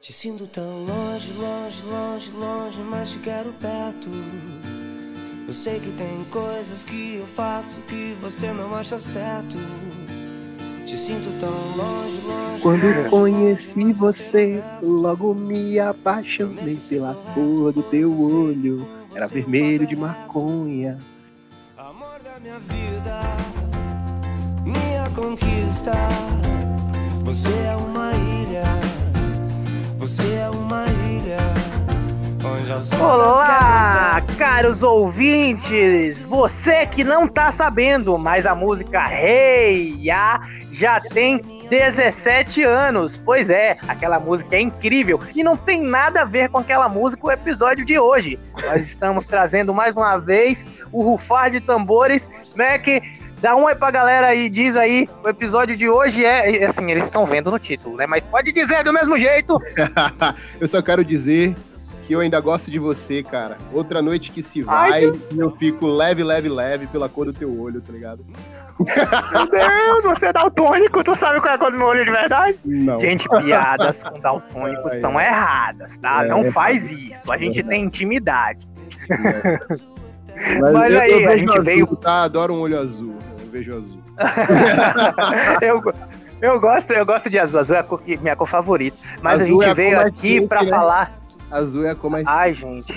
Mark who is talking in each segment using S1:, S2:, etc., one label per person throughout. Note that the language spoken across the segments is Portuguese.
S1: Te sinto tão longe, longe, longe, longe, mas te quero perto. Eu sei que tem coisas que eu faço que você não acha certo. Te sinto tão longe, longe.
S2: Quando
S1: longe,
S2: conheci
S1: longe,
S2: você, logo me apaixonei pela cor do teu olho. Era vermelho de maconha.
S1: Amor da minha vida, minha conquista. Você é uma ilha, você é uma ilha. Onde as ondas
S3: Olá, caros ouvintes! Você que não tá sabendo, mas a música Hey Ya já tem 17 anos. Pois é, aquela música é incrível e não tem nada a ver com aquela música o episódio de hoje. Nós estamos trazendo mais uma vez o rufar de tambores, né? Que dá um aí pra galera aí, diz aí, o episódio de hoje é, assim, eles estão vendo no título, né? Mas pode dizer do mesmo jeito.
S2: eu só quero dizer que eu ainda gosto de você, cara. Outra noite que se vai,
S3: Ai,
S2: e eu fico leve, leve, leve pela cor do teu olho, tá ligado?
S3: Meu Deus, você é daltônico, tu sabe qual é a cor do meu olho de verdade?
S2: Não.
S3: Gente, piadas com daltônicos são
S2: ai.
S3: erradas, tá?
S2: É,
S3: Não
S2: é
S3: faz isso. A gente tem intimidade.
S2: Mas,
S3: Mas
S2: eu,
S3: aí, a gente veio-
S2: tá? Adoro um olho azul. Vejo azul.
S3: eu, eu gosto, eu gosto de azul. Azul é a cor minha cor favorita. Mas a
S2: Azul
S3: gente
S2: é a
S3: veio aqui pra
S2: né?
S3: falar.
S2: Azul é a cor mais.
S3: Ai, gente.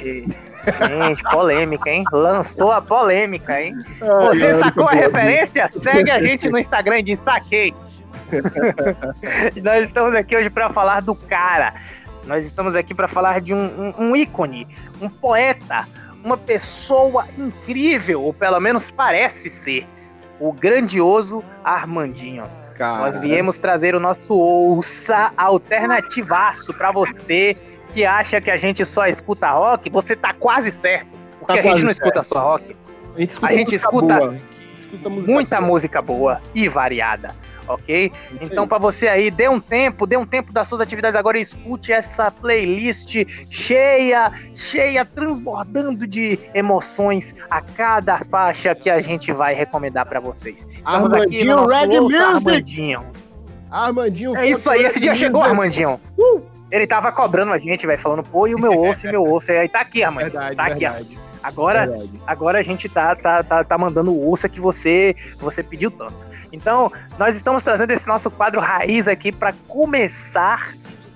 S3: Gente, polêmica, hein? Lançou a polêmica, hein?
S2: Ai,
S3: Você
S2: ai,
S3: sacou a referência? Segue a gente no Instagram e diz saquei. Nós estamos aqui hoje para falar do cara. Nós estamos aqui para falar de um, um- um ícone, um poeta, uma pessoa incrível, ou pelo menos parece ser, o grandioso Armandinho.
S2: Cara.
S3: Nós viemos trazer o nosso ouça alternativaço para você que acha que a gente só escuta rock. Você tá quase certo, porque
S2: Tá
S3: a gente não escuta só rock.
S2: A gente escuta,
S3: a gente
S2: música
S3: escuta
S2: boa. A gente escuta música
S3: muita
S2: boa.
S3: música boa e variada, ok?
S2: Isso
S3: Então, para você aí, dê um tempo, dê um tempo das suas atividades agora e escute essa playlist cheia, cheia, transbordando de emoções a cada faixa que a gente vai recomendar para vocês. Estamos aqui no
S2: Armandinho
S3: nosso
S2: Reggae
S3: Ouça
S2: Music.
S3: Armandinho.
S2: Armandinho.
S3: É isso aí, esse dia
S2: Reggae
S3: chegou,
S2: Music.
S3: Armandinho.
S2: Uh!
S3: Ele tava cobrando a gente, vai falando, pô, e o meu osso, e meu osso. E aí tá aqui, Armandinho.
S2: Verdade,
S3: tá aqui,
S2: verdade.
S3: Agora,
S2: verdade.
S3: agora a gente tá, tá, tá, tá mandando o ouça que você, você pediu tanto. Então, nós estamos trazendo esse nosso quadro raiz aqui para começar.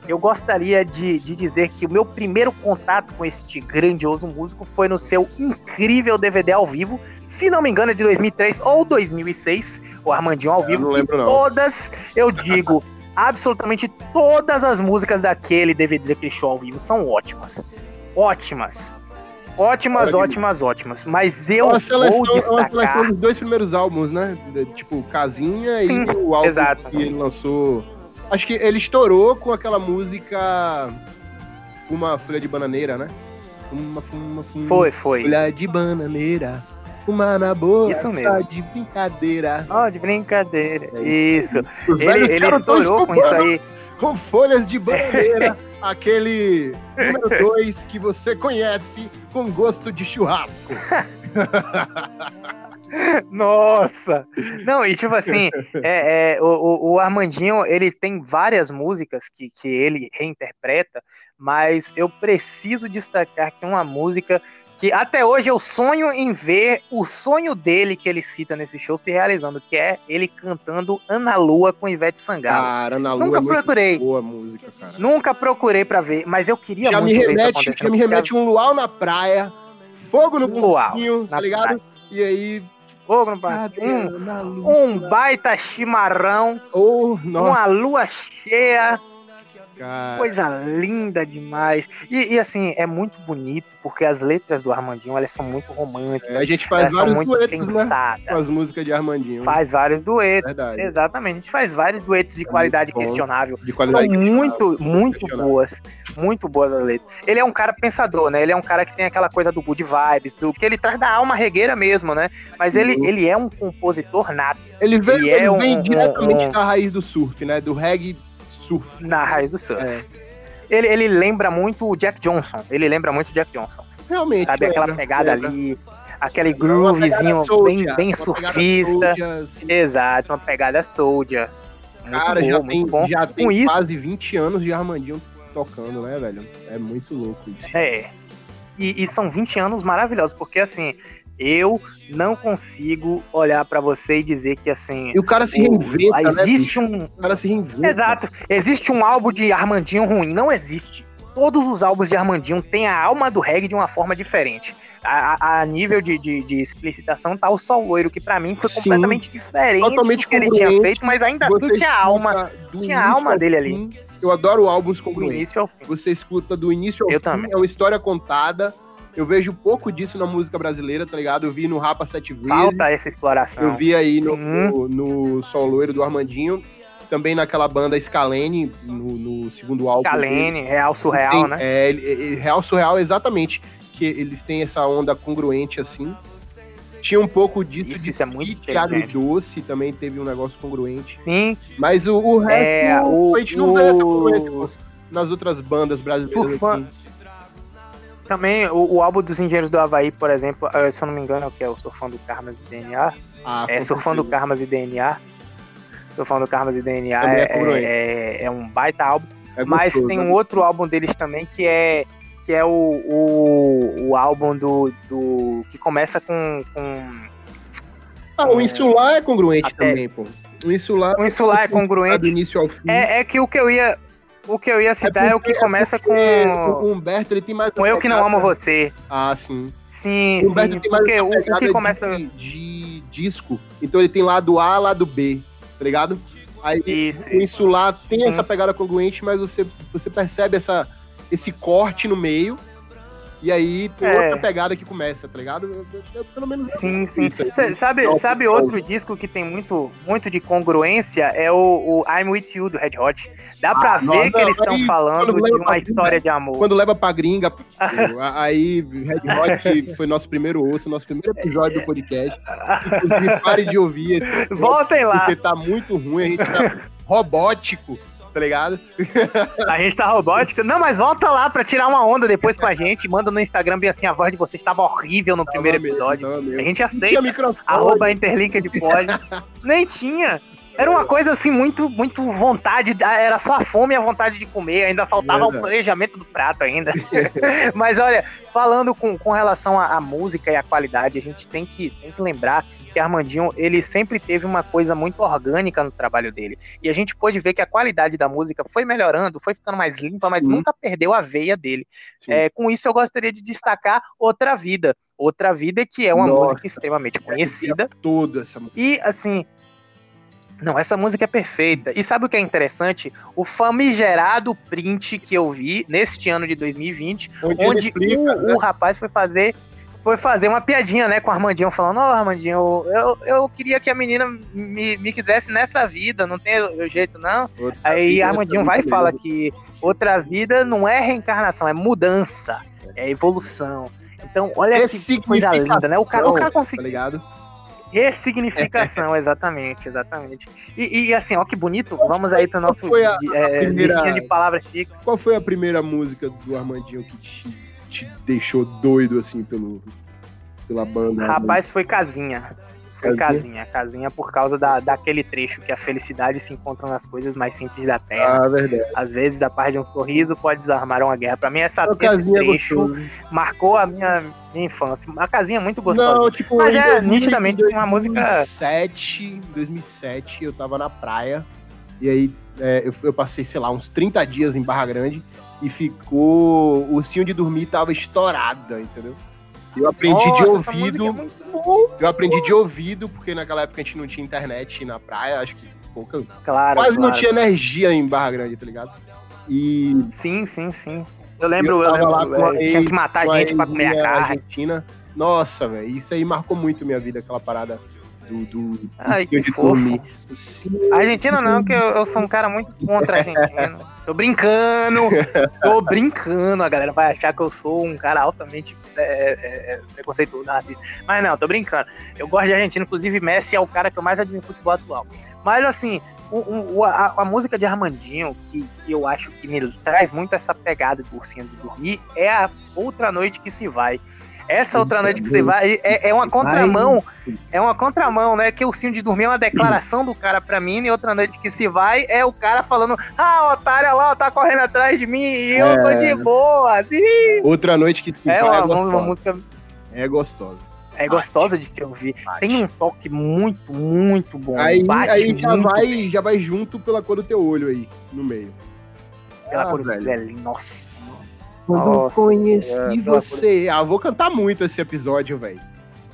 S3: Eu gostaria de, de dizer que o meu primeiro contato com este grandioso músico foi no seu incrível DVD ao vivo. Se não me engano, é de 2003 ou 2006, o Armandinho ao
S2: Eu
S3: vivo.
S2: não lembro, não.
S3: todas, eu digo, absolutamente todas as músicas daquele DVD, daquele show ao vivo são ótimas. Ótimas. Ótimas,
S2: Olha,
S3: ótimas, ótimas. Mas eu
S2: Uma seleção,
S3: vou
S2: uma seleção
S3: destacar.
S2: dos dois primeiros álbuns, né? De- Tipo, Casinha
S3: Sim,
S2: e o álbum
S3: exato.
S2: que ele lançou. Acho que ele estourou com aquela música Uma Folha de Bananeira, né? Fuma, fuma, fuma.
S3: Foi, foi.
S2: Folha de bananeira. Fumar na boca.
S3: Isso
S2: Só
S3: mesmo.
S2: de brincadeira.
S3: Ó, de brincadeira.
S2: É
S3: Isso.
S2: Os
S3: Ele, ele estourou com isso aí.
S2: Com folhas de bananeira. aquele número 2 que você conhece com gosto de churrasco.
S3: Nossa! Não, e tipo assim, é, é, o, o- Armandinho, ele tem várias músicas que, que ele reinterpreta, mas eu preciso destacar que uma música que até hoje eu sonho em ver o sonho dele que ele cita nesse show se realizando, que é ele cantando Ana Lua com Ivete Sangalo.
S2: Cara, na lua
S3: Nunca
S2: é
S3: procurei.
S2: boa música, cara.
S3: Nunca procurei pra ver, mas eu queria
S2: já
S3: muito
S2: me
S3: ver isso
S2: remete, já me remete um luau na praia, fogo no
S3: Um luau
S2: tá ligado? E aí,
S3: Fogo no bar- um, um baita chimarrão,
S2: Oh, nossa,
S3: uma lua cheia,
S2: cara.
S3: coisa linda demais. E, e, assim, é muito bonito, porque as letras do Armandinho, elas são muito românticas,
S2: É, a gente faz
S3: são
S2: vários
S3: muito
S2: duetos, né? Com as músicas de Armandinho.
S3: Faz vários duetos,
S2: Verdade.
S3: exatamente. A gente faz vários duetos de
S2: É
S3: qualidade
S2: muito
S3: questionável.
S2: De
S3: São
S2: qualidade
S3: muito, muito
S2: questionável.
S3: boas. Muito boas as letras. Ele é um cara pensador, né? Ele é um cara que tem aquela coisa do good vibes, do que ele traz da alma regueira mesmo, né? Mas ele,
S2: Sim.
S3: ele é um compositor nato
S2: Ele vem,
S3: Ele
S2: ele
S3: é um-
S2: vem
S3: um-
S2: diretamente
S3: um-
S2: da raiz do surf, né? Do reggae surf.
S3: na raiz do surf.
S2: É.
S3: Ele, ele lembra muito o Jack Johnson. Ele lembra muito o Jack Johnson.
S2: Realmente.
S3: Sabe? Aquela
S2: lembra,
S3: pegada
S2: lembra.
S3: ali, aquele
S2: pegada
S3: groovezinho bem, bem surfista.
S2: soldier, assim.
S3: Exato, uma pegada soldier. Muito
S2: Cara,
S3: bom,
S2: já
S3: muito
S2: tem,
S3: bom.
S2: já tem
S3: Com isso-
S2: quase 20 anos de Armandinho tocando, né, velho? É muito louco isso.
S3: É. E, e são 20 anos maravilhosos, porque assim, eu não consigo olhar pra você e dizer que assim.
S2: E o cara se reinventa, né,
S3: existe
S2: bicho?
S3: um.
S2: O cara se reinventa.
S3: Exato. Existe um álbum de Armandinho ruim. Não existe. Todos os álbuns de Armandinho têm a alma do reggae de uma forma diferente. A, a- a nível de, de, de explicitação tá o Sol Loiro, que pra mim foi
S2: Sim.
S3: completamente diferente
S2: Totalmente
S3: do que ele tinha feito, mas ainda assim tinha a alma
S2: do
S3: tinha a alma dele ali.
S2: fim. Eu adoro álbuns
S3: do
S2: congruentes.
S3: início ao fim.
S2: Você escuta do início ao
S3: Eu
S2: fim,
S3: também.
S2: é uma história contada. Eu vejo pouco disso na música brasileira, tá ligado? Eu vi no Rapa Sete Vezes.
S3: Falta essa exploração.
S2: Eu vi aí no,
S3: Sim.
S2: no, no Sol Loiro do Armandinho. Também naquela banda Scalene, no, no segundo álbum. dele.
S3: Kalene, Real Surreal,
S2: Tem-
S3: né?
S2: É, Real Surreal, exatamente. Que eles têm essa onda congruente assim. Tinha um pouco disso
S3: Isso,
S2: de
S3: isso é muito inteligente.
S2: agridoce, também teve um negócio congruente.
S3: Sim,
S2: Mas o, o resto,
S3: é, o,
S2: a gente não vê essa
S3: o-
S2: congruência nas outras bandas brasileiras.
S3: Surfa-
S2: assim.
S3: Também o, o álbum dos Engenheiros do Havaí, por exemplo, eh, se eu não me engano, que é o Surfando Karmas e DNA,
S2: Ah,
S3: é Surfando
S2: certeza.
S3: Karmas e DNA, Surfando Karmas e DNA
S2: é
S3: é, é, é um baita álbum,
S2: É
S3: mas
S2: gostoso,
S3: tem
S2: né?
S3: um outro álbum deles também que é que é o, o, o álbum do, do que começa com, com
S2: Ah, o Insular é congruente
S3: Até-
S2: também, pô. O Insular
S3: o Insular é
S2: do
S3: congruente.
S2: início ao fim.
S3: É, é que o que eu ia o que eu ia citar é, o que
S2: porque-
S3: começa com
S2: O Humberto, ele tem mais...
S3: com eu que não amo você.
S2: Ah, sim.
S3: Sim,
S2: O Humberto
S3: sim,
S2: tem mais
S3: porque o, que
S2: de-
S3: começa
S2: de, disco. Então ele tem lado A, lado B, tá ligado? Aí
S3: Isso,
S2: o Insular tem
S3: Sim.
S2: essa pegada congruente, mas você, você percebe essa, esse corte no meio. E aí tem
S3: É.
S2: outra pegada que começa, tá ligado? Eu- eu- eu, pelo menos.
S3: Sim, sim.
S2: Isso.
S3: Cê- sabe,
S2: Não,
S3: sabe
S2: não.
S3: outro disco que tem muito, muito de congruência? É o, o I'm With You do Red Hot. Dá pra
S2: Ah,
S3: ver
S2: nossa,
S3: que eles estão falando de uma
S2: pra
S3: história de amor.
S2: Quando leva pra gringa, aí Red Hot foi nosso primeiro osso, nosso primeiro episódio do podcast. Inclusive, pare de ouvir esse
S3: Voltem lá.
S2: porque tá muito ruim, a gente tá robótico, tá ligado?
S3: A gente tá robótica. Não, mas volta lá pra tirar uma onda depois com a gente. Manda no Instagram bem assim, a voz de vocês estava horrível no primeiro
S2: Tava mesmo,
S3: episódio.
S2: mesmo.
S3: A gente aceita. Arroba Interlinked Pod. Nem tinha. Era uma coisa assim, muito, muito vontade, era só a fome e a vontade de comer, ainda faltava o
S2: Verdade.
S3: planejamento do prato ainda. Mas olha, falando com, com relação à, à música e à qualidade, a gente tem que, tem que lembrar que Armandinho, ele sempre teve uma coisa muito orgânica no trabalho dele. E a gente pôde ver que a qualidade da música foi melhorando, foi ficando mais limpa, mas
S2: Sim.
S3: nunca perdeu a veia dele. É, com isso, eu gostaria de destacar Outra Vida. Outra Vida, que é uma
S2: Nossa.
S3: música extremamente conhecida.
S2: Toda essa música.
S3: E assim. Não, essa música é perfeita. E sabe o que é interessante? O famigerado print que eu vi neste ano de 2020,
S2: Onde,
S3: onde
S2: explica,
S3: o,
S2: né?
S3: o rapaz foi fazer foi fazer uma piadinha, né, com o Armandinho, falando, ó, Armandinho, eu, eu queria que a menina me, me quisesse nessa vida, não tem jeito, não.
S2: Outra
S3: Aí Armandinho vai e
S2: vida
S3: fala que outra vida não é reencarnação, é mudança, é evolução. Então, olha que coisa linda, né? O cara, o cara
S2: Tá
S3: conseguiu.
S2: ligado?
S3: Ressignificação, exatamente, exatamente. E, e, assim, ó, que bonito. Vamos aí pro nosso
S2: a-
S3: é,
S2: primeira-
S3: listinha de palavras fixas.
S2: Qual foi a primeira música do Armandinho que te, te deixou doido, assim, pelo, pela banda?
S3: Rapaz, foi casinha. Foi
S2: Casinha?
S3: casinha. Por causa da, daquele trecho que a felicidade se encontra nas coisas mais simples da terra.
S2: Ah, verdade.
S3: Às vezes a paz de um sorriso pode desarmar uma guerra. Pra mim, essa, esse trecho
S2: gostoso.
S3: marcou a minha, minha infância. A casinha é muito gostosa.
S2: Não, tipo,
S3: Mas é
S2: 2000,
S3: nitidamente uma música-
S2: 2007, 2007, eu tava na praia, e aí é, eu, eu passei, sei lá, uns 30 dias em Barra Grande, e ficou. O ursinho de dormir tava estourada, entendeu? Eu aprendi de
S3: Nossa, música
S2: ouvido.
S3: é.
S2: Eu aprendi de ouvido, porque naquela época a gente não tinha internet na praia, acho que pouca.
S3: Claro,
S2: Quase não
S3: claro.
S2: tinha energia em Barra Grande, tá ligado? E
S3: Sim, sim, sim. Eu lembro,
S2: Eu
S3: eu,
S2: lá
S3: lembro,
S2: com a
S3: é, tinha
S2: ex-
S3: que matar
S2: com a
S3: gente pra comer a carne.
S2: Argentina. Nossa, velho, isso aí marcou muito minha vida, aquela parada do. do
S3: Ai, que
S2: de
S3: fofo. Argentina não, que eu, eu sou um cara muito contra a Argentina. Tô brincando, tô brincando. A galera vai achar que eu sou um cara altamente é, é, é, preconceituoso, racista. Mas não, tô brincando. Eu gosto de Argentina, inclusive Messi é o cara que eu mais admiro no futebol atual. Mas assim, o- o- a, a música de Armandinho, que, que eu acho que me traz muito essa pegada do ursinho de dormir, é a Outra Noite que se vai. Essa outra noite que você vai é, é uma contramão, é uma contramão, né? Que o ursinho de dormir é uma declaração do cara pra mim, e outra noite que se vai é o cara falando: Ah, otário lá, tá correndo atrás de mim e eu tô de boa. Assim.
S2: Outra noite que se
S3: É
S2: vai
S3: uma,
S2: é
S3: uma
S2: gostosa.
S3: música
S2: É gostosa.
S3: é gostosa de se ouvir. Tem um toque muito, muito bom.
S2: Aí,
S3: Bate
S2: aí já,
S3: muito
S2: vai, já vai junto pela cor do teu olho aí, no meio.
S3: pela
S2: Ah,
S3: cor do
S2: velho.
S3: velho. Nossa.
S2: Quando eu
S3: Nossa,
S2: conheci
S3: é,
S2: você. Ah, eu vou cantar muito esse episódio, velho.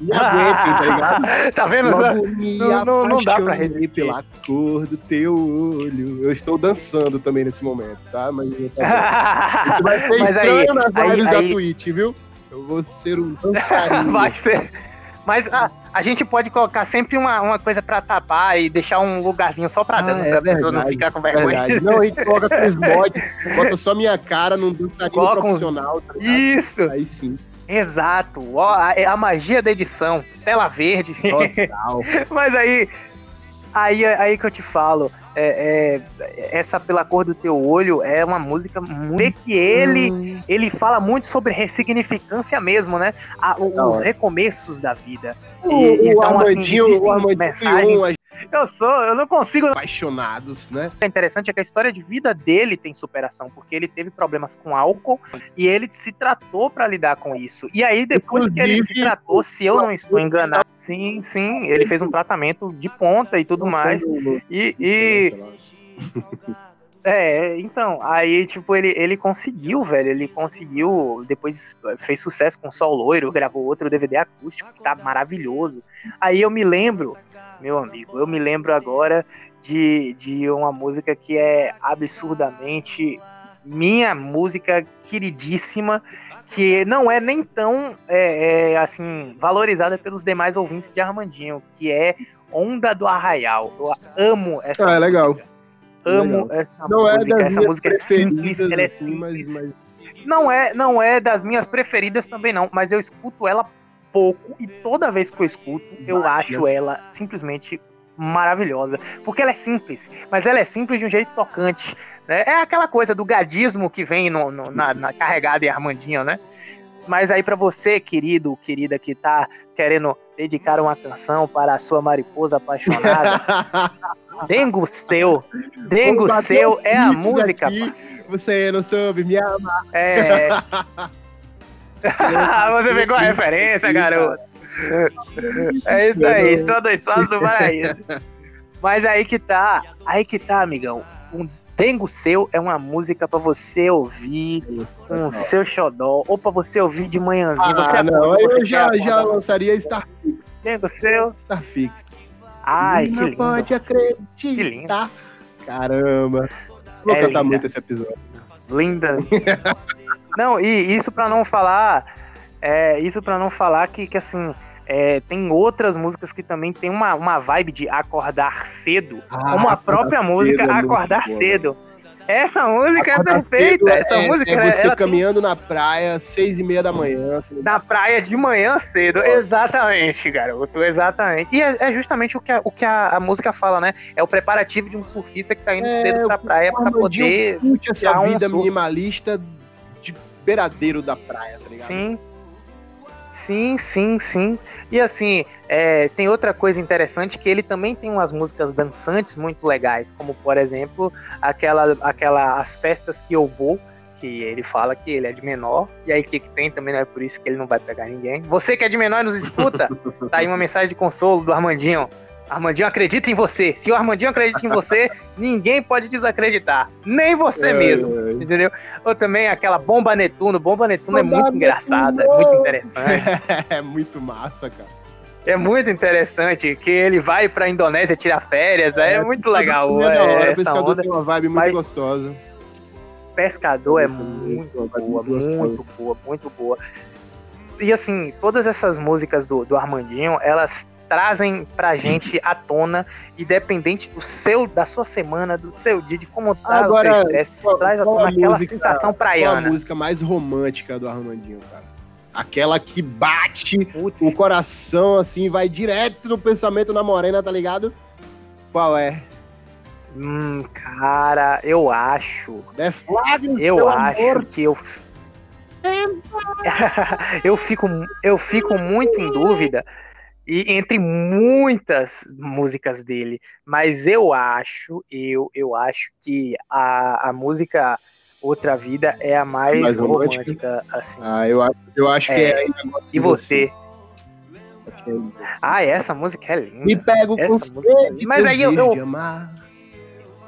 S2: Me aguentem, tá ligado?
S3: tá vendo?
S2: Logo
S3: Não- não- não dá pra resistir.
S2: pela cor do teu olho. Eu estou dançando também nesse momento, tá? Mas isso vai ser
S3: Mas
S2: estranho
S3: aí-
S2: nas
S3: aí-
S2: lives da
S3: aí-
S2: Twitch, viu? Eu vou ser um dançarino.
S3: Vai ser. Mas ah, a gente pode colocar sempre uma, uma coisa pra tapar e deixar um lugarzinho só pra
S2: Ah,
S3: dança,
S2: é
S3: a pessoa não
S2: verdade,
S3: ficar com vergonha.
S2: Verdade. Não, gente coloca com os mods, bota só minha cara num dançarino
S3: Coloca
S2: profissional, tá?
S3: Isso,
S2: Aí sim.
S3: exato. Ó, a, é a magia da edição, tela verde.
S2: Total.
S3: Mas aí, aí, aí que eu te falo, é, é, essa pela cor do teu olho é uma música muito que ele ele fala muito sobre ressignificância mesmo, né? A- o- os
S2: hora.
S3: recomeços da vida.
S2: O,
S3: E-
S2: o
S3: então, assim,
S2: Armandinho,
S3: existem
S2: o Armandinho um
S3: Eu sou, eu não consigo
S2: apaixonados, né?
S3: O interessante é que a história de vida dele tem superação, porque ele teve problemas com álcool e ele se tratou pra lidar com isso. E aí, depois que ele se
S2: Inclusive,
S3: tratou, se eu não estou enganado, sim, sim, ele fez um tratamento de ponta e tudo mais. E, e é, então, aí, tipo, ele, ele conseguiu, velho. Ele conseguiu. Depois fez sucesso com Sol Loiro, gravou outro DVD acústico que tá maravilhoso. Aí eu me lembro, meu amigo, eu me lembro agora de, de uma música que é absurdamente minha música queridíssima, que não é nem tão é, é, assim valorizada pelos demais ouvintes de Armandinho, que é Onda do Arraial. Eu amo essa
S2: Ah, é legal.
S3: música. Amo
S2: Legal.
S3: essa
S2: Não é
S3: música.
S2: das
S3: essa música é simples, ela é
S2: assim, mas,
S3: simples.
S2: mas
S3: Não é, não é das minhas preferidas também não, mas eu escuto ela pouco e toda vez que eu escuto, eu acho ela simplesmente maravilhosa, porque ela é simples, mas ela é simples de um jeito tocante. Né? É aquela coisa do gadismo que vem no, no- na, na carregada em Armandinho, né? Mas aí pra você, querido, querida, que tá querendo dedicar uma canção para a sua mariposa apaixonada, Dengo Seu, Dengo Seu é a música,
S2: aqui. Você não soube me amar.
S3: É. Você pegou a referência, garoto. É isso aí, estou dois sócios do paraíso. Mas aí que tá, aí que tá, amigão. Um Dengo Seu é uma música pra você ouvir com o seu xodó, ou pra você ouvir de manhãzinho. você
S2: Ah, não,
S3: acorda,
S2: aí
S3: você
S2: eu já, já
S3: acordar.
S2: lançaria Star,
S3: Dengo Seu.
S2: Starfix.
S3: Ai, que
S2: não
S3: lindo.
S2: pode acreditar. Caramba. Vou
S3: É
S2: cantar
S3: linda.
S2: muito esse episódio.
S3: Linda. não, e isso pra não falar, é, isso para não falar que, que assim, é, tem outras músicas que também tem uma, uma vibe de acordar cedo,
S2: Ah,
S3: uma
S2: Acordar
S3: própria
S2: Cedo
S3: música
S2: é
S3: Acordar Cedo. Essa música é
S2: Acordar
S3: perfeita,
S2: cedo
S3: essa
S2: é,
S3: música
S2: é você
S3: ela tem
S2: caminhando na praia, seis e meia da manhã.
S3: na praia de manhã cedo. Exatamente, garoto, exatamente. E é, é justamente o que, a, o que a, a música fala, né? É o preparativo de um surfista que tá indo
S2: É,
S3: cedo pra praia pra poder
S2: curte essa
S3: um
S2: vida
S3: surf.
S2: minimalista de beiradeiro da praia, tá ligado?
S3: Sim. Sim, sim, sim. E assim, é, tem outra coisa interessante que ele também tem umas músicas dançantes muito legais, como por exemplo, aquela, aquela As Festas que eu vou, que ele fala que ele é de menor, e aí o que, que tem também não é por isso que ele não vai pegar ninguém. Você que é de menor e nos escuta, tá aí uma mensagem de consolo do Armandinho. Armandinho acredita em você. Se o Armandinho acredita em você, ninguém pode desacreditar. Nem você
S2: É,
S3: mesmo.
S2: é.
S3: Entendeu? Ou também aquela Bomba Netuno. Bomba Netuno é
S2: Bomba
S3: muito engraçada, é muito interessante.
S2: É muito massa, cara.
S3: É muito interessante que ele vai pra Indonésia tirar férias. É, muito legal
S2: É hora, o
S3: é, essa
S2: pescador
S3: onda.
S2: tem uma vibe muito
S3: Mas-
S2: gostosa.
S3: Pescador é
S2: Muito boa, muito
S3: muito boa, muito boa. E assim, todas essas músicas do, do Armandinho, elas trazem pra gente à tona, independente do seu, da sua semana, do seu dia, de como tá o
S2: Agora,
S3: seu estresse, traz à tona aquela
S2: música-
S3: sensação
S2: qual a
S3: praiana.
S2: música mais romântica do Armandinho, cara? Aquela que bate
S3: Putz,
S2: o coração, assim, vai direto no pensamento na morena, tá ligado? Qual é?
S3: hum, cara, eu acho
S2: É Flávio,
S3: Eu acho
S2: amor.
S3: que eu. eu fico, eu fico muito em dúvida e entre muitas músicas dele, mas eu acho, eu, eu acho que a, a música Outra Vida é a mais,
S2: Mais
S3: romântica,
S2: romântica?
S3: assim.
S2: Ah, eu acho, eu acho que
S3: É.
S2: é.
S3: E você?
S2: É ainda.
S3: Ah, essa música é linda.
S2: Me pego
S3: Essa
S2: com
S3: música é. Mas aí eu- eu-
S2: de amar.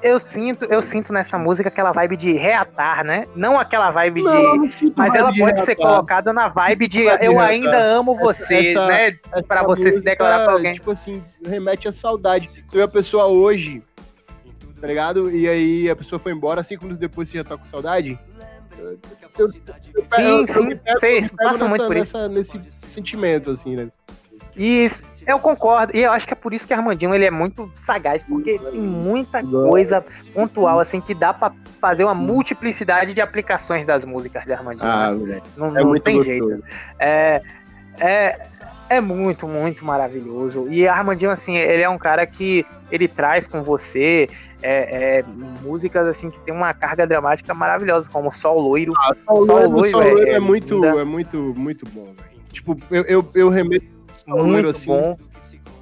S3: Eu sinto, eu sinto nessa música aquela vibe de reatar, né? Não aquela vibe de
S2: Não, sinto
S3: Mas
S2: vibe
S3: ela
S2: de
S3: pode ser
S2: reatar.
S3: colocada na vibe de
S2: Vibe de
S3: eu
S2: reatar.
S3: ainda amo você,
S2: essa-
S3: né?
S2: Essa
S3: Pra você se declarar pra alguém.
S2: Tipo assim, remete à saudade. Você vê a pessoa hoje, tá ligado? E aí a pessoa foi embora, cinco minutos depois você já tá com saudade. Eu, eu, eu,
S3: Sim,
S2: eu
S3: sim,
S2: eu
S3: por
S2: nessa- Nesse sentimento, assim, né?
S3: Isso, eu concordo. E eu acho que é por isso que Armandinho ele é muito sagaz, porque tem muita coisa pontual assim que dá pra fazer uma multiplicidade de aplicações das músicas de Armandinho.
S2: Ah,
S3: né? não
S2: É
S3: não tem
S2: gostoso.
S3: jeito. É, é, é muito, muito maravilhoso. E Armandinho, assim, ele é um cara que ele traz com você é, é, músicas assim que tem uma carga dramática maravilhosa, como Sol Loiro.
S2: Sol
S3: Sol
S2: Loiro, Sol
S3: é-
S2: Loiro
S3: é
S2: é, muito, é muito, muito bom, velho. Tipo, eu, eu, eu remeto
S3: Muito
S2: assim,
S3: bom.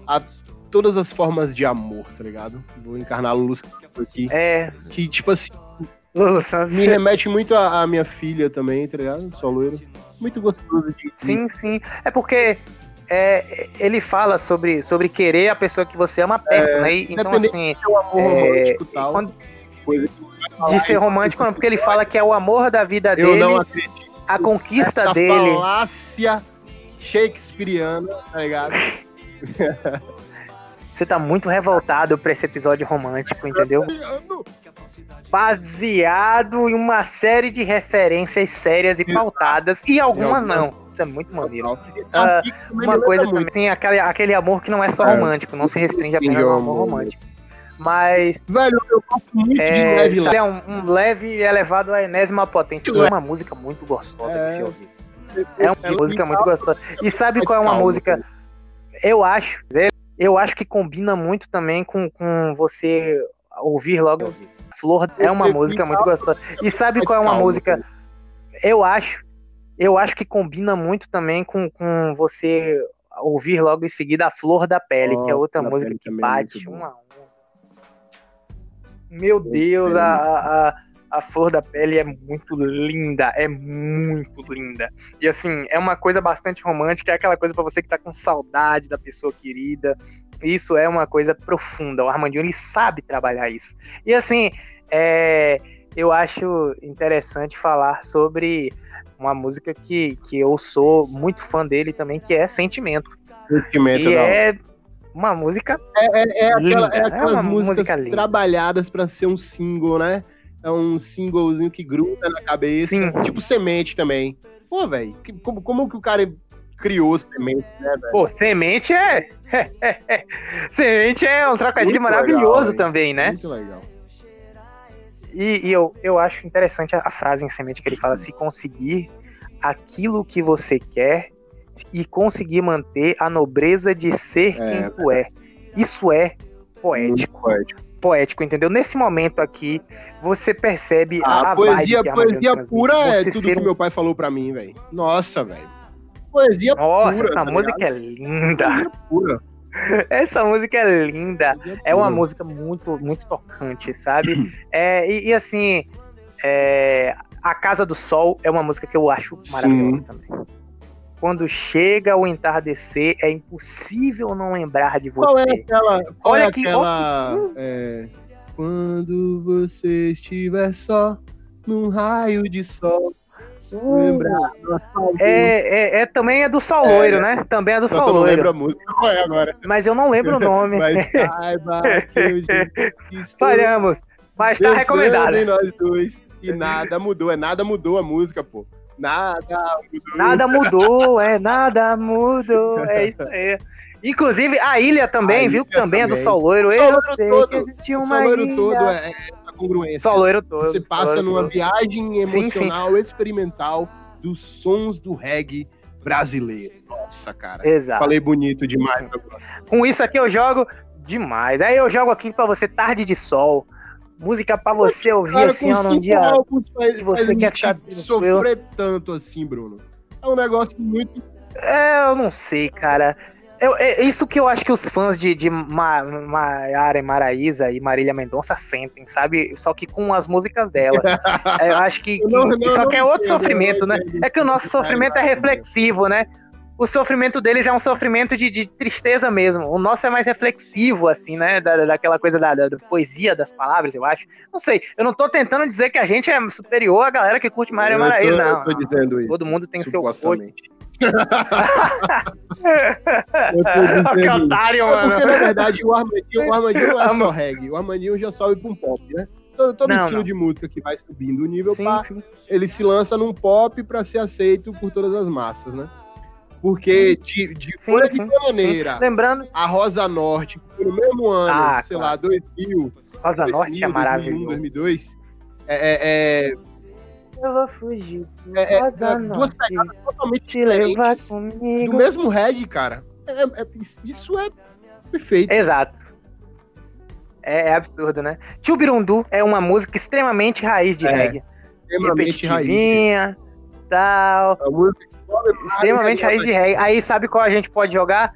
S2: a todas as formas de amor, tá ligado? Vou encarnar Lulu Santos aqui.
S3: É,
S2: Que, tipo assim, me remete muito à, minha filha também, tá ligado? Sol Loiro. Muito gostoso de.
S3: Sim, sim. É porque é, ele fala sobre, sobre querer a pessoa que você ama perto, né? E, Então, assim,
S2: um amor
S3: É,
S2: romântico e tal.
S3: quando-
S2: Coisa
S3: de ser romântico, não, porque ele fala que é o amor da vida
S2: eu
S3: dele,
S2: não acredito.
S3: a conquista
S2: Essa
S3: dele.
S2: falácia shakespeariana, tá ligado?
S3: Você tá muito revoltado pra esse episódio romântico, entendeu? Baseado em uma série de referências sérias e pautadas, e algumas não. Isso é muito maneiro. Ah, Uma coisa também, tem aquele, aquele amor que não é só
S2: É.
S3: romântico, não se restringe apenas ao amor romântico. Mas
S2: Velho, eu gosto muito de
S3: é,
S2: leve
S3: isso
S2: lá.
S3: é um, um leve elevado à enésima potência. É uma música muito gostosa de se
S2: É.
S3: ouvir. É uma música muito gostosa. E sabe qual é uma música? Eu acho, eu acho que combina muito também com, com você ouvir logo. Flor é uma música muito gostosa. E sabe qual é uma música? Eu acho, eu acho que combina muito também com, com você ouvir logo em seguida a Flor da Pele, que é outra música que
S2: é
S3: bate
S2: boa.
S3: uma a uma. Meu Deus, a, a, a Flor da Pele é muito linda, é muito linda. E assim, é uma coisa bastante romântica, é aquela coisa pra você que tá com saudade da pessoa querida. Isso é uma coisa profunda. O Armandinho ele sabe trabalhar isso. E assim, é, eu acho interessante falar sobre uma música que, que eu sou muito fã dele também, que é Sentimento.
S2: Sentimento
S3: E
S2: hora.
S3: é uma música
S2: É, é, aquela-
S3: linda,
S2: é
S3: é
S2: aquelas
S3: uma
S2: músicas
S3: música linda.
S2: trabalhadas pra ser um single, né? É um singlezinho que gruda na cabeça.
S3: Sim.
S2: Tipo semente também. Pô, velho, como, como que o cara criou semente, né, velho?
S3: Pô, semente é. semente é um trocadilho
S2: Muito
S3: maravilhoso
S2: legal,
S3: também, né?
S2: Muito legal.
S3: E, e eu, eu acho interessante a, a frase em semente que ele fala: se conseguir aquilo que você quer e conseguir manter a nobreza de ser
S2: É,
S3: quem tu é. Isso é poético.
S2: Poético.
S3: Poético, entendeu? Nesse momento aqui, você percebe a,
S2: A, poesia, poesia pura é tudo
S3: ser
S2: que meu pai falou pra mim, velho. Nossa, velho. Poesia
S3: Nossa,
S2: pura.
S3: essa
S2: tá
S3: música
S2: ligado?
S3: é linda.
S2: Poesia pura.
S3: Essa música é linda.
S2: Poesia
S3: É uma
S2: pura.
S3: música muito, muito tocante, sabe? É, e, e assim, é, A Casa do Sol é uma música que eu acho maravilhosa
S2: Sim.
S3: também. Quando chega o entardecer, é impossível não lembrar de você.
S2: Qual é aquela. Qual
S3: Olha
S2: é
S3: que-
S2: aquela.
S3: ó,
S2: é, quando você estiver só num raio de sol. Lembrar.
S3: É, é, é- também é do Sol
S2: É,
S3: Loiro, né? Também é do Sol
S2: que eu não
S3: Loiro.
S2: lembro a música. Qual é agora?
S3: Mas eu não lembro o nome.
S2: Mas saiba que
S3: Falhamos. Mas tá recomendado.
S2: em nós dois. E nada mudou. É nada mudou a música, pô. Nada mudou.
S3: Nada mudou, é, nada mudou. É isso aí. Inclusive, a ilha também,
S2: A
S3: viu?
S2: ilha
S3: também, é do
S2: também.
S3: Sol Loiro. Eu
S2: Sol Loiro
S3: sei
S2: todo,
S3: que existe
S2: O
S3: uma
S2: Sol Loiro
S3: ilha.
S2: todo é, essa congruência.
S3: Sol Loiro todo.
S2: Você passa numa
S3: todo.
S2: viagem
S3: sim.
S2: emocional, experimental dos sons do reggae brasileiro. Nossa, cara.
S3: Exato.
S2: Falei bonito demais agora.
S3: Com isso aqui eu jogo demais. Aí eu jogo aqui pra você Tarde de Sol, Música pra você ouvir
S2: Cara,
S3: assim, ó, num dia.
S2: álbuns
S3: que você quer ficar
S2: sofrer tanto assim, Bruno. É um negócio muito.
S3: É, eu não sei, cara. Eu, é isso que eu acho que os fãs de, de Ma, Maiara e Maraísa e Marília Mendonça sentem, sabe? Só que com as músicas delas. É, eu acho que, que-
S2: Não, não,
S3: só que é outro sofrimento, né? É que o nosso sofrimento é reflexivo, né? O sofrimento deles é um sofrimento de, de tristeza mesmo. O nosso é mais reflexivo, assim, né? Da, daquela coisa da, da- da poesia das palavras, eu acho. Não sei, eu não tô tentando dizer que a gente é superior à galera que curte Maria
S2: tô,
S3: Maraísa,
S2: eu
S3: não.
S2: tô
S3: não.
S2: dizendo isso.
S3: Todo mundo tem seu gosto. que otário,
S2: É porque,
S3: mano.
S2: na verdade, o Armandinho, o Armandinho não é só reggae. O Armandinho já sobe pra um pop, né? Todo, todo
S3: Não,
S2: estilo
S3: não.
S2: de música que vai subindo o nível,
S3: Sim,
S2: pá,
S3: sim.
S2: ele se lança num pop pra ser aceito por todas as massas, né? Porque de, de
S3: Sim,
S2: Folha de
S3: sim,
S2: Bananeira
S3: Lembrando,
S2: a Rosa Norte, no mesmo ano,
S3: Ah,
S2: sei
S3: claro.
S2: lá, 2000,
S3: Rosa
S2: 2000,
S3: Norte é
S2: 2001,
S3: maravilhoso.
S2: 2002, é, é, é,
S3: Eu vou fugir.
S2: é, é,
S3: Rosa
S2: é duas
S3: Norte,
S2: pegadas totalmente
S3: te
S2: diferentes do
S3: comigo.
S2: mesmo reggae, cara. É- é- isso é perfeito.
S3: Exato. É, é absurdo, né? Tio Birundu é uma música extremamente raiz de reggae.
S2: extremamente raiz.
S3: Tal.
S2: A música
S3: Extremamente raiz de reggae. Aí sabe qual a gente pode jogar?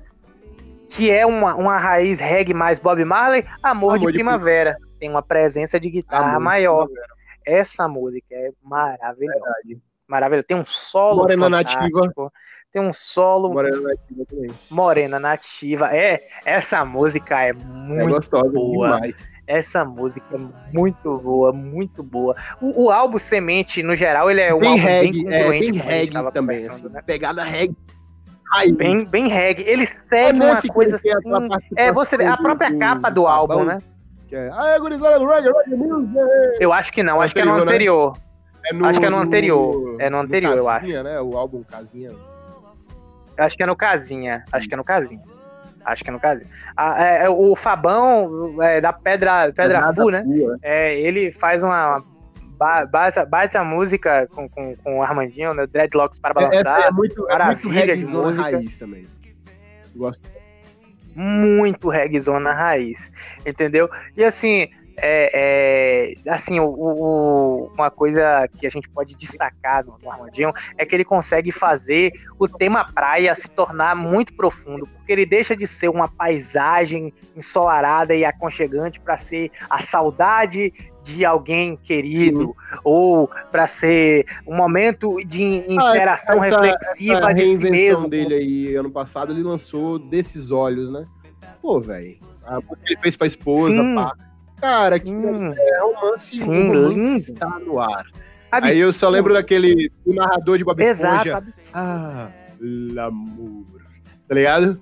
S3: Que é uma, uma raiz reggae mais Bob Marley? Amor,
S2: Amor
S3: de,
S2: de
S3: Primavera. Tem uma presença de guitarra
S2: Amor,
S3: maior. Essa música é maravilhosa. Maravilhosa. Tem um solo
S2: Morena
S3: fantástico. Tem um solo
S2: Morena Nativa também.
S3: Morena Nativa. É, essa música é
S2: É
S3: muito
S2: gostosa
S3: boa.
S2: demais.
S3: Essa música é muito boa, muito boa. O, o álbum Semente, no geral, ele é um
S2: Bem
S3: álbum
S2: reggae,
S3: bem
S2: é,
S3: congruente,
S2: bem
S3: a gente
S2: reggae
S3: tava
S2: também, assim,
S3: né?
S2: pegada reggae. Raiz.
S3: Bem, bem reggae. Ele
S2: É
S3: segue uma coisa
S2: tem
S3: assim. É, você vê, a própria
S2: participação
S3: capa do álbum,
S2: Fabão,
S3: né?
S2: Que é, ah, gurizada do reggae, reggae music.
S3: Eu acho que não,
S2: É
S3: acho que é no
S2: anterior, né? É
S3: Acho que é no anterior. É no anterior, eu
S2: Casinha, né? O álbum Casinha.
S3: Acho que é no Casinha. Acho que é no Casinha. Acho que é no Casinha. Ah, é, é, o Fabão é, da Pedra, Pedra Fu, né?
S2: Pua.
S3: É, ele faz uma ba- baita, baita música com, com, com o Armandinho, né? Dreadlocks para
S2: Essa
S3: balançar.
S2: é muito, é muito
S3: maravilha
S2: reggae
S3: de
S2: zona
S3: música.
S2: raiz também. Gosto.
S3: muito reggaezona raiz, entendeu? E assim, é, é, assim, o, o- uma coisa que a gente pode destacar no, no Armandinho é que ele consegue fazer o tema praia se tornar muito profundo, porque ele deixa de ser uma paisagem ensolarada e aconchegante para ser a saudade de alguém querido ou para ser um momento de interação
S2: Ah, essa-
S3: reflexiva
S2: essa
S3: de si mesmo.
S2: dele aí, ano passado, ele lançou Desses Olhos, né? Pô, velho. A música que ele fez pra esposa,
S3: Sim.
S2: pá. Cara, que
S3: Sim.
S2: é romance,
S3: Sim,
S2: um romance
S3: lindo.
S2: está no ar.
S3: Sabe?
S2: Aí eu só lembro daquele do narrador de Bob
S3: Exato.
S2: Esponja. Ah, l'amour. Tá ligado?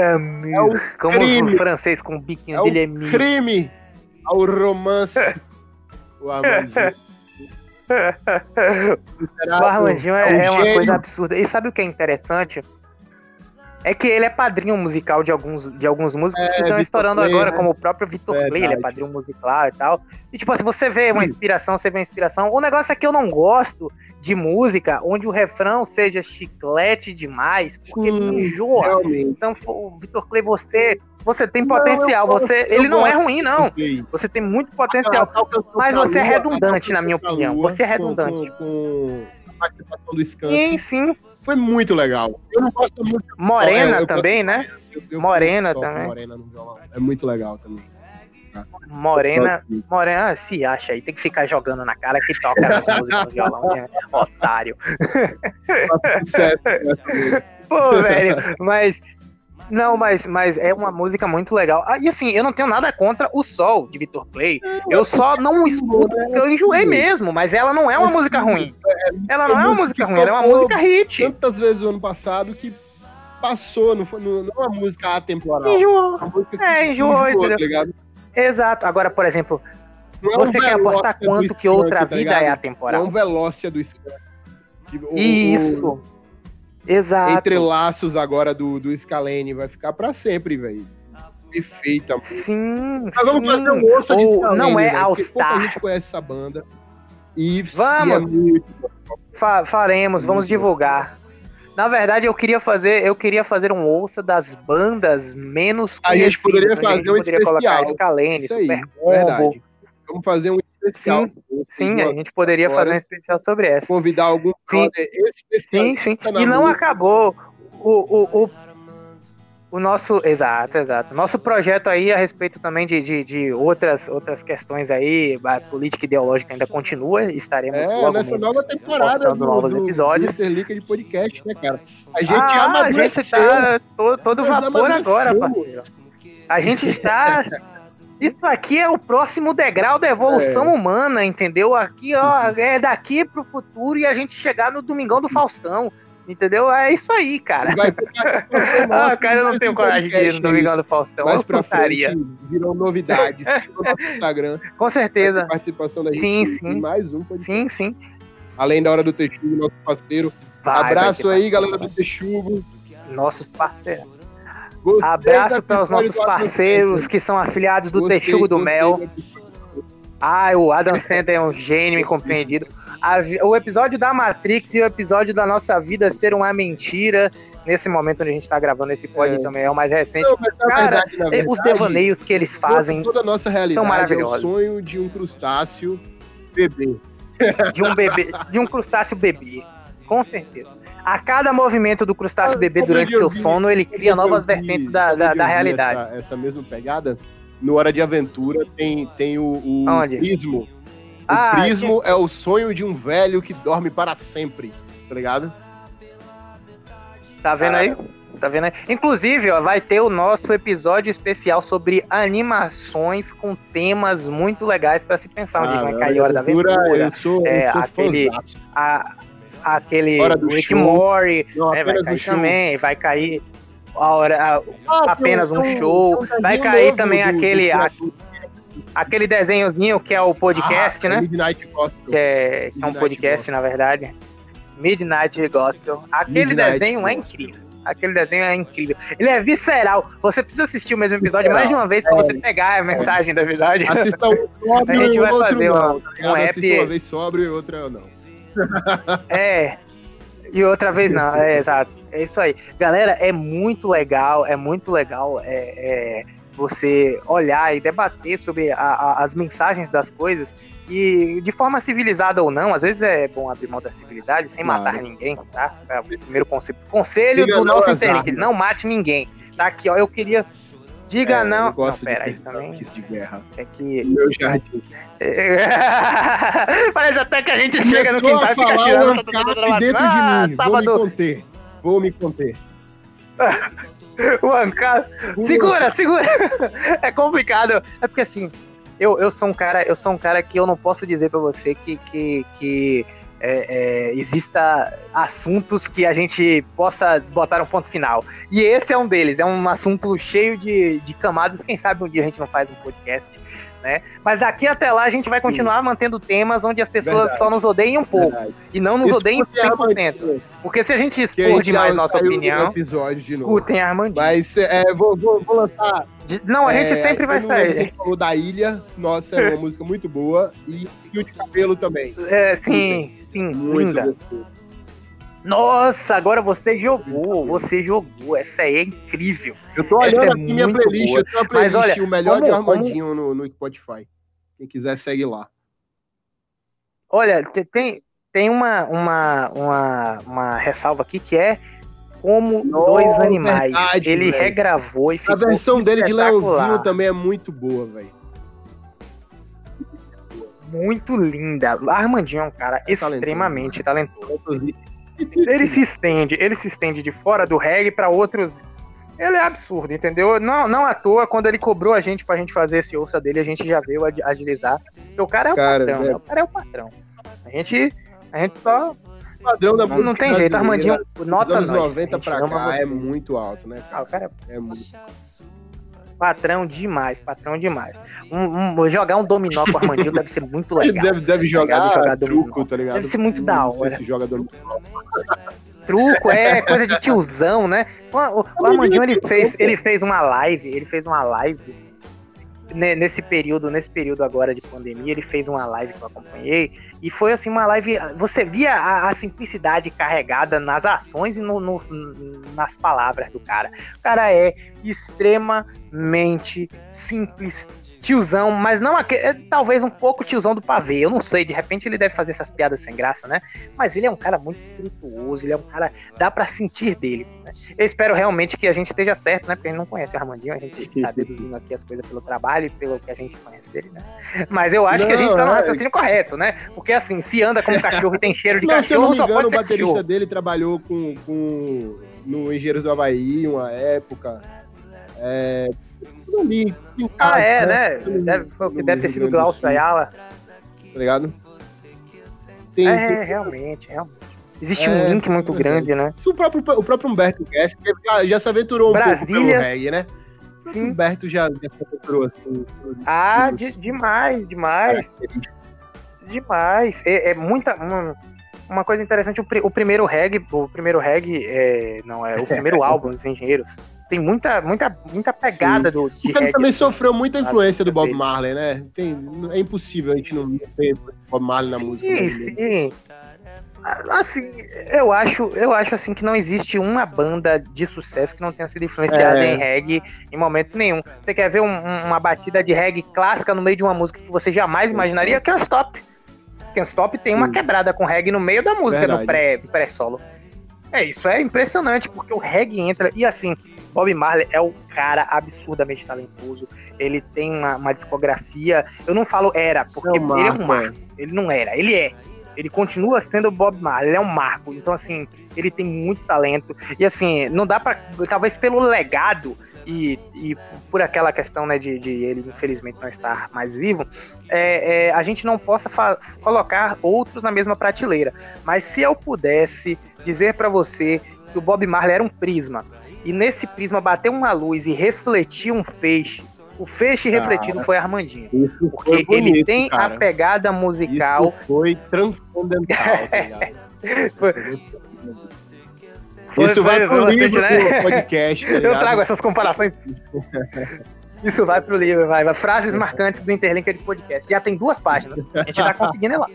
S3: É
S2: um
S3: Como
S2: crime.
S3: o francês com o biquinho
S2: É
S3: dele é
S2: um
S3: mil.
S2: crime ao romance. o Armandinho.
S3: O Armandinho é,
S2: um
S3: é uma coisa absurda. E sabe o que é interessante? É que ele é padrinho musical de alguns, de alguns músicos
S2: É,
S3: que estão estourando
S2: Clay,
S3: agora,
S2: né?
S3: como o próprio Vitor Clay, ele é padrinho musical e tal. E tipo, se você vê uma inspiração, você vê uma inspiração. O negócio é que eu não gosto de música onde o refrão seja chiclete demais, porque
S2: Sim,
S3: me enjoa.
S2: Realmente.
S3: Então, Vitor Clay, você, você tem
S2: Não,
S3: potencial. você, ele não é ruim, não.
S2: Play.
S3: Você tem muito potencial.
S2: A tal canção
S3: Mas você é redundante, na minha opinião. Você é redundante.
S2: Com, com participação do Skank.
S3: Sim, sim.
S2: Foi muito legal. Eu não gosto música.
S3: Morena
S2: É, eu
S3: também, né?
S2: eu-
S3: Morena também.
S2: Morena no violão. É muito legal também.
S3: Morena,
S2: Eu gosto
S3: Morena, ah, se acha aí, tem que ficar jogando na cara que toca as músicas no violão, né? otário.
S2: Essa música.
S3: Pô, velho, mas. Não, mas, mas é uma música muito legal. Ah, e assim, eu não tenho nada contra o Sol de Vitor Clay. Eu só não escuto porque eu enjoei mesmo, mas ela não é uma música ruim. Ela não é uma música ruim, ela é uma música hit.
S2: Tantas vezes o ano passado que passou, não, foi, não, não é uma música atemporal.
S3: Enjoou.
S2: É
S3: É, enjoou, entendeu?
S2: tá ligado?
S3: Exato. Agora, por exemplo,
S2: é um
S3: você quer apostar quanto que outra
S2: tá
S3: vida
S2: ligado?
S3: é
S2: Não é
S3: atemporal?
S2: um Velócia do Skank.
S3: Isso.
S2: o-
S3: Exato.
S2: Entrelaços agora do, do Scalene vai ficar pra sempre, velho. Perfeita.
S3: Sim.
S2: Nós vamos
S3: sim.
S2: fazer um osso de
S3: Ou
S2: Scalene,
S3: não é
S2: velho,
S3: All Star.
S2: gente conhece essa banda. E
S3: Vamos.
S2: e é muito
S3: Fa- faremos, vamos
S2: Isso.
S3: divulgar. Na verdade, eu queria fazer, eu queria fazer um ouça das bandas menos
S2: A gente poderia
S3: conhecidas,
S2: fazer um
S3: a gente poderia colocar
S2: especial.
S3: Scalene,
S2: Isso aí,
S3: Super Combo.
S2: verdade. Vamos fazer um especial.
S3: Sim, Sim, a gente poderia fazer um especial sobre essa.
S2: Convidar algum
S3: Sim. Sim, sim. E não acabou o, o, o, o nosso. Exato, exato. Nosso projeto aí a respeito também de, de, de outras, outras questões aí, a política ideológica ainda continua. Estaremos
S2: É,
S3: logo
S2: nessa nova temporada do,
S3: novos
S2: do,
S3: episódios.
S2: do de podcast, né, cara? A gente
S3: ah, a
S2: amadureceu.
S3: gente tá todo, todo vapor agora, parceiro. A gente está. Isso aqui é o próximo degrau da evolução humana, entendeu? Aqui, ó, é daqui pro futuro e a gente chegar no Domingão do Faustão. Entendeu? É isso aí, cara.
S2: Vai ter
S3: Ah, cara, eu não tenho coragem de ir no Domingão do Faustão.
S2: Mais pra frente, virou novidade. no nosso Instagram.
S3: Com certeza.
S2: Participação da gente
S3: Sim, sim.
S2: mais um.
S3: Sim, sim.
S2: Além da Hora do Texugo, nosso parceiro.
S3: Vai,
S2: Abraço
S3: vai
S2: aí, galera do Texugo.
S3: Nossos parceiros.
S2: Gostei
S3: Abraço para os nossos parceiros que são afiliados do
S2: Gostei,
S3: Texugo do Mel. Ah, o Adam Sandler é um gênio incompreendido. A o episódio da Matrix e o episódio da nossa vida ser uma mentira. Nesse momento onde a gente tá gravando esse pod
S2: É.
S3: também é o mais recente.
S2: Não,
S3: Cara,
S2: verdade, verdade,
S3: Os devaneios que eles fazem
S2: Toda a nossa realidade
S3: são
S2: é o
S3: maravilhosos.
S2: sonho de um crustáceo bebê.
S3: de um bebê, de um crustáceo bebê. Com certeza. A cada movimento do crustáceo
S2: Ah,
S3: bebê durante seu
S2: vi?
S3: sono, ele cria novas
S2: vi?
S3: vertentes da, da, da realidade.
S2: Essa, essa mesma pegada? No Hora de Aventura tem, tem o, o prismo. O
S3: Ah,
S2: prismo é o sonho de um velho que dorme para sempre, tá ligado?
S3: Tá vendo aí? Tá vendo aí? Inclusive, ó, vai ter o nosso episódio especial sobre animações com temas muito legais pra se pensar. Onde
S2: Ah,
S3: vai cair Hora da Aventura,
S2: Eu sou,
S3: é,
S2: eu sou
S3: aquele- a, aquele
S2: do
S3: Rick. Mori, né, vai cair
S2: do
S3: também, vai cair a hora, a-
S2: Ah,
S3: apenas
S2: tem
S3: um show.
S2: tem
S3: Vai cair também
S2: do- do
S3: aquele- a-
S2: criatura.
S3: aquele desenhozinho que é o podcast,
S2: Ah,
S3: né?
S2: Midnight Gospel.
S3: Que é, que é um podcast,
S2: Gospel.
S3: na verdade. Midnight Gospel. Aquele
S2: Midnight
S3: desenho é
S2: Gospel.
S3: incrível. Aquele desenho é incrível. Ele é visceral. Você precisa assistir o mesmo episódio mais de uma vez pra você pegar a mensagem da verdade.
S2: Assista um sóbrio
S3: A gente
S2: e
S3: vai
S2: outro
S3: fazer
S2: não.
S3: um- um app-
S2: uma vez sóbrio e outra não.
S3: É. E outra vez não, é exato. É isso aí. Galera, é muito legal, é muito legal é, é, você olhar e debater sobre a- a- as mensagens das coisas e de forma civilizada ou não, às vezes é bom abrir mão da civilidade sem
S2: Claro.
S3: matar ninguém, tá? É o primeiro conselho. Conselho
S2: Diga
S3: do nosso
S2: armas.
S3: não mate ninguém. Tá aqui, ó, eu queria... Diga
S2: É,
S3: não...
S2: Eu gosto
S3: não, pera
S2: de
S3: aí também.
S2: de guerra.
S3: É que...
S2: Meu jardim.
S3: Parece até que a gente chega no
S2: Começou
S3: quintal e fica tirando...
S2: um ANCAP dentro de
S3: Ah,
S2: mim.
S3: sábado...
S2: Vou me conter. Vou me conter.
S3: O Ancap. Segura, segura. É complicado. É porque assim, eu, eu sou um cara, eu sou um cara que eu não posso dizer pra você que, que, que é, é, exista assuntos que a gente possa botar um ponto final. E esse é um deles. É um assunto cheio de, de camadas. Quem sabe um dia a gente não faz um podcast. Né? Mas daqui até lá a gente vai continuar mantendo temas onde as pessoas
S2: Verdade.
S3: só nos odeiem um pouco
S2: Verdade.
S3: e não nos odeiem
S2: porque é
S3: 100%. Porque se a gente expor
S2: gente
S3: demais nossa opinião,
S2: episódio de novo.
S3: escutem Armandinho.
S2: Mas é, vou, vou, vou lançar.
S3: Não, a gente
S2: é,
S3: sempre vai sair.
S2: que falou da ilha. Nossa, é uma música muito boa. E Fio de Cabelo também.
S3: É, sim, sim,
S2: Muito
S3: linda.
S2: gostoso.
S3: Nossa, agora você jogou, você jogou. Essa aí é incrível.
S2: Eu tô
S3: Essa
S2: olhando
S3: é
S2: aqui minha playlist.
S3: boa.
S2: Eu tenho uma
S3: Mas
S2: playlist,
S3: olha,
S2: o melhor de
S3: como-
S2: Armandinho no, no Spotify. Quem quiser, segue lá.
S3: Olha, te- tem, tem uma, uma, uma, uma ressalva aqui que é como
S2: Nossa,
S3: dois animais.
S2: verdade,
S3: Ele
S2: velho.
S3: regravou e
S2: A
S3: ficou
S2: versão dele de. Leãozinho também é muito boa, velho.
S3: Muito linda. Armandinho é um cara
S2: É talentoso,
S3: extremamente talentoso. Ele se estende, ele se estende de fora do reggae pra outros. Ele é absurdo, entendeu? Não, não à toa, quando ele cobrou a gente pra gente fazer esse ouça dele, a gente já veio agilizar. Porque o cara é o
S2: Cara,
S3: patrão,
S2: é.
S3: né? O cara é o patrão. A gente, a gente só.
S2: padrão da
S3: Não, não tem jeito, Armandinho, nota
S2: Dos anos
S3: nós.
S2: 90
S3: A gente
S2: pra cá
S3: você.
S2: é muito alto, né,
S3: Ah,
S2: cara?
S3: o cara é
S2: É muito.
S3: Patrão demais, patrão demais. Um- um- jogar um dominó com o Armandinho deve ser muito
S2: Ele
S3: legal.
S2: deve, deve jogar,
S3: Ligado? Jogar
S2: truco,
S3: dominó.
S2: tá ligado?
S3: Deve ser muito
S2: Não
S3: da hora.
S2: se joga dominó.
S3: Truco, é coisa de tiozão, né? O, o- o Armandinho ele fez, ele fez uma live, ele fez uma live nesse período, nesse período agora de pandemia, ele fez uma live que eu acompanhei e foi assim uma live. Você via a, a simplicidade carregada nas ações e no, no, nas palavras do cara. O cara é extremamente simples, tiozão, mas não aquele, é, talvez um pouco tiozão do pavê. Eu não sei, de repente ele deve fazer essas piadas sem graça, né? Mas ele é um cara muito espirituoso, ele é um cara dá para sentir dele. Né? Eu espero realmente que a gente esteja certo, né? Porque a gente não conhece o Armandinho, a gente tá deduzindo aqui as coisas pelo trabalho e pelo que a gente conhece dele, né? Mas eu acho não, que a gente tá no raciocínio é... correto, né? Porque assim, se anda como cachorro e tem cheiro de não, cachorro, se eu não me engano, só pode
S2: o baterista cachorro. dele trabalhou com, com no Engenheiros do Havaí uma época. É,
S3: ali. Ah, é, né? né? Deve, foi, deve ter sido Glaucio Ayala.
S2: Tá ligado?
S3: Tem, é, tem... realmente, realmente. Existe é, um link muito é, grande, né?
S2: o próprio, o próprio Humberto Guest já, já se aventurou um
S3: Brasília. pouco pelo
S2: reggae, né?
S3: Sim.
S2: O Humberto já, já se aventurou assim.
S3: Ah, de, demais, demais. Demais. É, é muita. Uma, uma, coisa interessante, o, o primeiro reggae, o primeiro reggae, é, não é, o primeiro álbum dos engenheiros tem muita, muita, muita pegada Sim. do.
S2: De Porque ele também sofreu muita influência do Bob Marley, né? Tem, é impossível a gente não ter Bob Marley na música.
S3: Sim, sim. Assim, eu acho, eu acho assim que não existe uma banda de sucesso que não tenha sido influenciada é. em reggae em momento nenhum. Você quer ver um, uma batida de reggae clássica no meio de uma música que você jamais imaginaria? Can't Stop. Can't Stop tem uma quebrada com reggae no meio da música, Verdade. no pré, pré-solo. É, isso é impressionante, porque o reggae entra. E assim, Bob Marley é um cara absurdamente talentoso. Ele tem uma, uma discografia. Eu não falo era, porque não, ele é um marco. Ele não era, ele é. Ele continua sendo o Bob Marley, ele é um marco. Então, assim, ele tem muito talento. E, assim, não dá para Talvez pelo legado e, e por aquela questão né, de, de, ele, infelizmente, não estar mais vivo, é, é, a gente não possa colocar outros na mesma prateleira. Mas se eu pudesse dizer para você que o Bob Marley era um prisma, e nesse prisma bateu uma luz e refletiu um feixe. O feixe cara, refletido foi Armandinho. Porque bonito, ele tem cara. a pegada musical.
S2: Isso foi transcendental, tá
S3: foi... Foi,
S2: Isso vai, pro livro né? podcast. Tá
S3: Eu trago essas comparações. Isso vai pro livro, vai. Frases marcantes do Interlink de podcast. Já tem duas páginas. A gente tá conseguindo ir lá.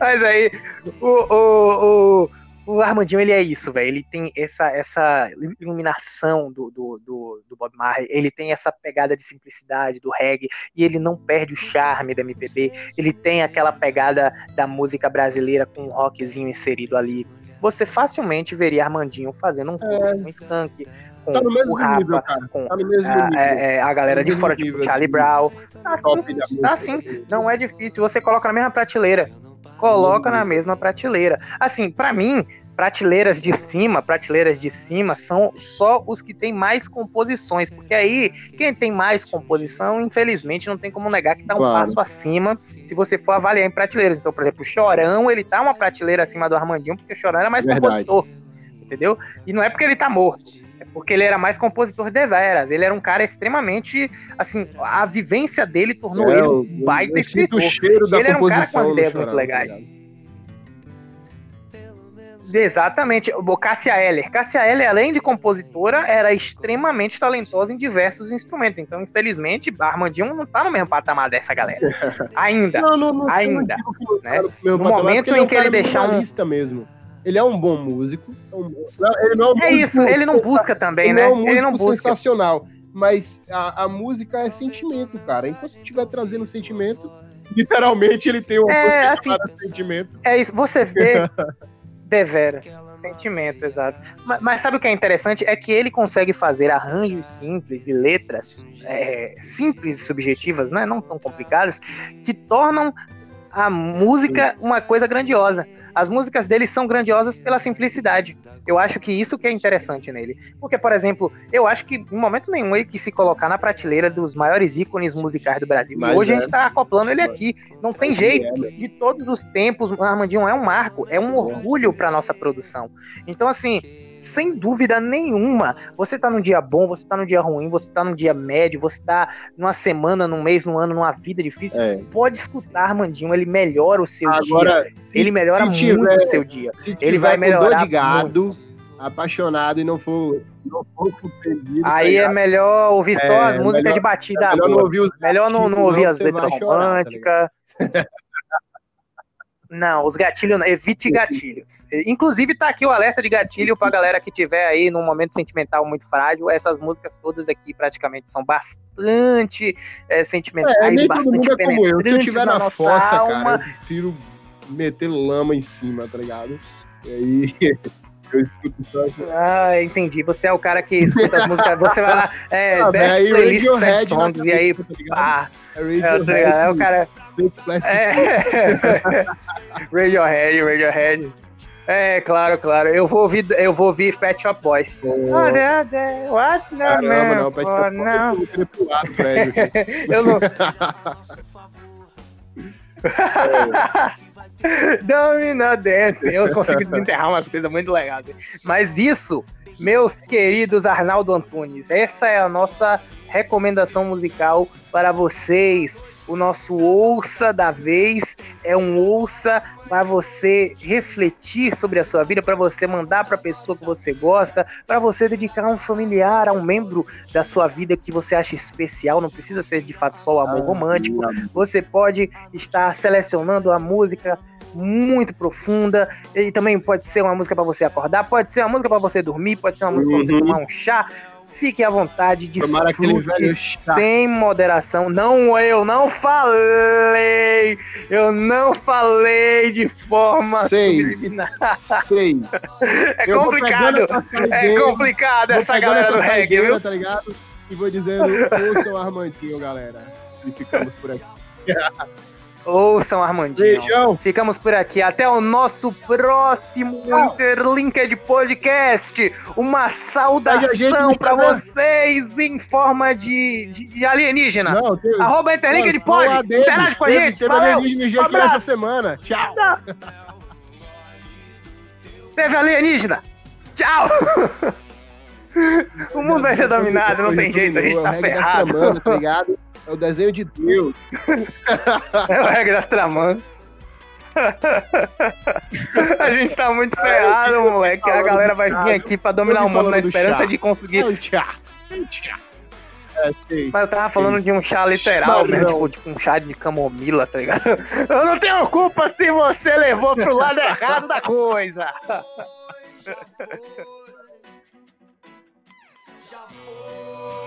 S3: Mas aí, o, o, o, o Armandinho, ele é isso, velho. Ele tem essa, essa iluminação do, do, do, do, Bob Marley, ele tem essa pegada de simplicidade do reggae, e ele não perde o charme da MPB. Ele tem aquela pegada da música brasileira com um rockzinho inserido ali. Você facilmente veria Armandinho fazendo um é. com Skunk, com
S2: tá no mesmo
S3: o Rapa,
S2: nível,
S3: com tá a, é, é, a, galera tá de fora, nível, tipo Charlie assim, Brown. Tá assim, tá assim, não é difícil. Você coloca na mesma prateleira coloca na mesma prateleira. Assim, para mim, prateleiras de cima, prateleiras de cima são só os que têm mais composições, porque aí quem tem mais composição, infelizmente, não tem como negar que tá um claro. passo acima se você for avaliar em prateleiras. Então, por exemplo, o Chorão, ele tá uma prateleira acima do Armandinho, porque o Chorão era mais Verdade. compositor, entendeu? E não é porque ele tá morto, é porque ele era mais compositor de veras. Ele era um cara extremamente, assim, a vivência dele tornou é, ele um baita eu, escritor.
S2: O cheiro da
S3: ele
S2: era um
S3: cara com as ideias muito legais. Tá Exatamente. O Cássia Eller. Cássia Eller, além de compositora, era extremamente talentosa em diversos instrumentos. Então, infelizmente, Armandinho não tá no mesmo patamar dessa galera. Ainda. Não, não, não, ainda. Não né? No, momento em que ele, ele deixar um.
S2: mesmo. Ele é um bom músico. É ele não é, um
S3: é isso, ele não busca também,
S2: ele
S3: né?
S2: Não é um
S3: ele não
S2: busca. sensacional. Mas a, a música é sentimento, cara. Enquanto estiver trazendo sentimento, literalmente ele tem um
S3: é, assim,
S2: sentimento.
S3: É isso, você vê Devera. Sentimento, exato. Mas, mas, sabe o que é interessante? É que ele consegue fazer arranjos simples e letras é, simples e subjetivas, né? não tão complicadas, que tornam a música uma coisa grandiosa. As músicas dele são grandiosas pela simplicidade. Eu acho que isso que é interessante nele. Porque, por exemplo, eu acho que em momento nenhum ele quis se colocar na prateleira dos maiores ícones musicais do Brasil. Mas Hoje é. a gente tá acoplando ele aqui. Não tem jeito. É, De todos os tempos, o Armandinho é um marco, é um orgulho para nossa produção. Então, assim, sem dúvida nenhuma. Você tá num dia bom, você tá num dia ruim, você tá num dia médio, você tá numa semana, num mês, num ano, numa vida difícil. É. Pode escutar, Armandinho, ele melhora o seu
S2: Agora,
S3: dia. Se, ele melhora muito tiver, o seu dia. Ele vai melhorar.
S2: De gado, apaixonado e não for, não for compreendido. tá
S3: Aí é melhor ouvir só
S2: É,
S3: as músicas
S2: melhor-
S3: de batida
S2: é melhor não ouvir os
S3: Melhor não, não ouvir as letras
S2: tá
S3: românticas. Não, os gatilhos, não. evite gatilhos. Inclusive, tá aqui o alerta de gatilho pra galera que tiver aí num momento sentimental muito frágil. Essas músicas todas aqui praticamente são bastante é,
S2: É,
S3: sentimentais,
S2: todo
S3: bastante
S2: mundo é. Se eu
S3: penetrantes
S2: tiver
S3: na
S2: na fossa,
S3: alma.
S2: cara, eu prefiro meter lama em cima, tá ligado? E aí eu escuto só.
S3: Ah, entendi. Você é o cara que escuta as músicas. Você vai lá, é,
S2: Ah,
S3: best
S2: aí
S3: playlist
S2: na
S3: songs, e aí,
S2: tá
S3: pá,
S2: É
S3: é, tá é o cara. É. Radiohead, Radiohead. É, claro, claro. Eu vou ouvir, eu vou ouvir Pet Shop Boys. Oh, what's the
S2: Caramba,
S3: man
S2: não, Pet Shop Boys,
S3: now?
S2: eu
S3: não. Domino Dance. Eu consigo desenterrar umas coisas muito legais. Mas isso, meus queridos Arnaldo Antunes, essa é a nossa recomendação musical para vocês. O nosso ouça da vez é um ouça para você refletir sobre a sua vida, para você mandar para a pessoa que você gosta, para você dedicar a um familiar, a um membro da sua vida que você acha especial. Não precisa ser de fato só o amor romântico. Você pode estar selecionando a música muito profunda e também pode ser uma música para você acordar, pode ser uma música para você dormir, pode ser uma música para você
S2: Uhum.
S3: tomar um chá. Fique à vontade de
S2: Tomara aquele velho chato.
S3: sem moderação. Não, eu não falei. Eu não falei de forma
S2: Sei.
S3: subliminar.
S2: Sei.
S3: É
S2: Eu
S3: complicado. É complicado essa
S2: pegando
S3: galera do reggae, viu?
S2: Tá ligado? E vou dizendo, ouçam Armandinho, galera. E ficamos por aqui.
S3: Ouçam, Armandinho.
S2: Beijão.
S3: Ficamos por aqui. Até o nosso próximo Interlinked Podcast. Uma saudação
S2: Instagram.
S3: vocês em forma de, de- de alienígena.
S2: Não, tem,
S3: Arroba Interlinked Pod. Interage com a
S2: Teve-
S3: gente.
S2: Teve
S3: Valeu.
S2: alienígena aqui
S3: Abraço.
S2: essa semana. Tchau.
S3: Teve alienígena. Tchau. o mundo vai ser dominado, não tem jeito, a gente tá ferrado.
S2: tramanas, tá ligado? É o desenho de Deus.
S3: É o regra das tramando. A gente tá muito ferrado, moleque. A galera vai vir aqui pra dominar o mundo na esperança de conseguir.
S2: Não, tchau. Tchau. É, sei.
S3: Mas eu tava falando de um chá literal, né? Tipo, tipo um chá de camomila, tá ligado? Eu não tenho culpa se você levou pro lado errado da coisa.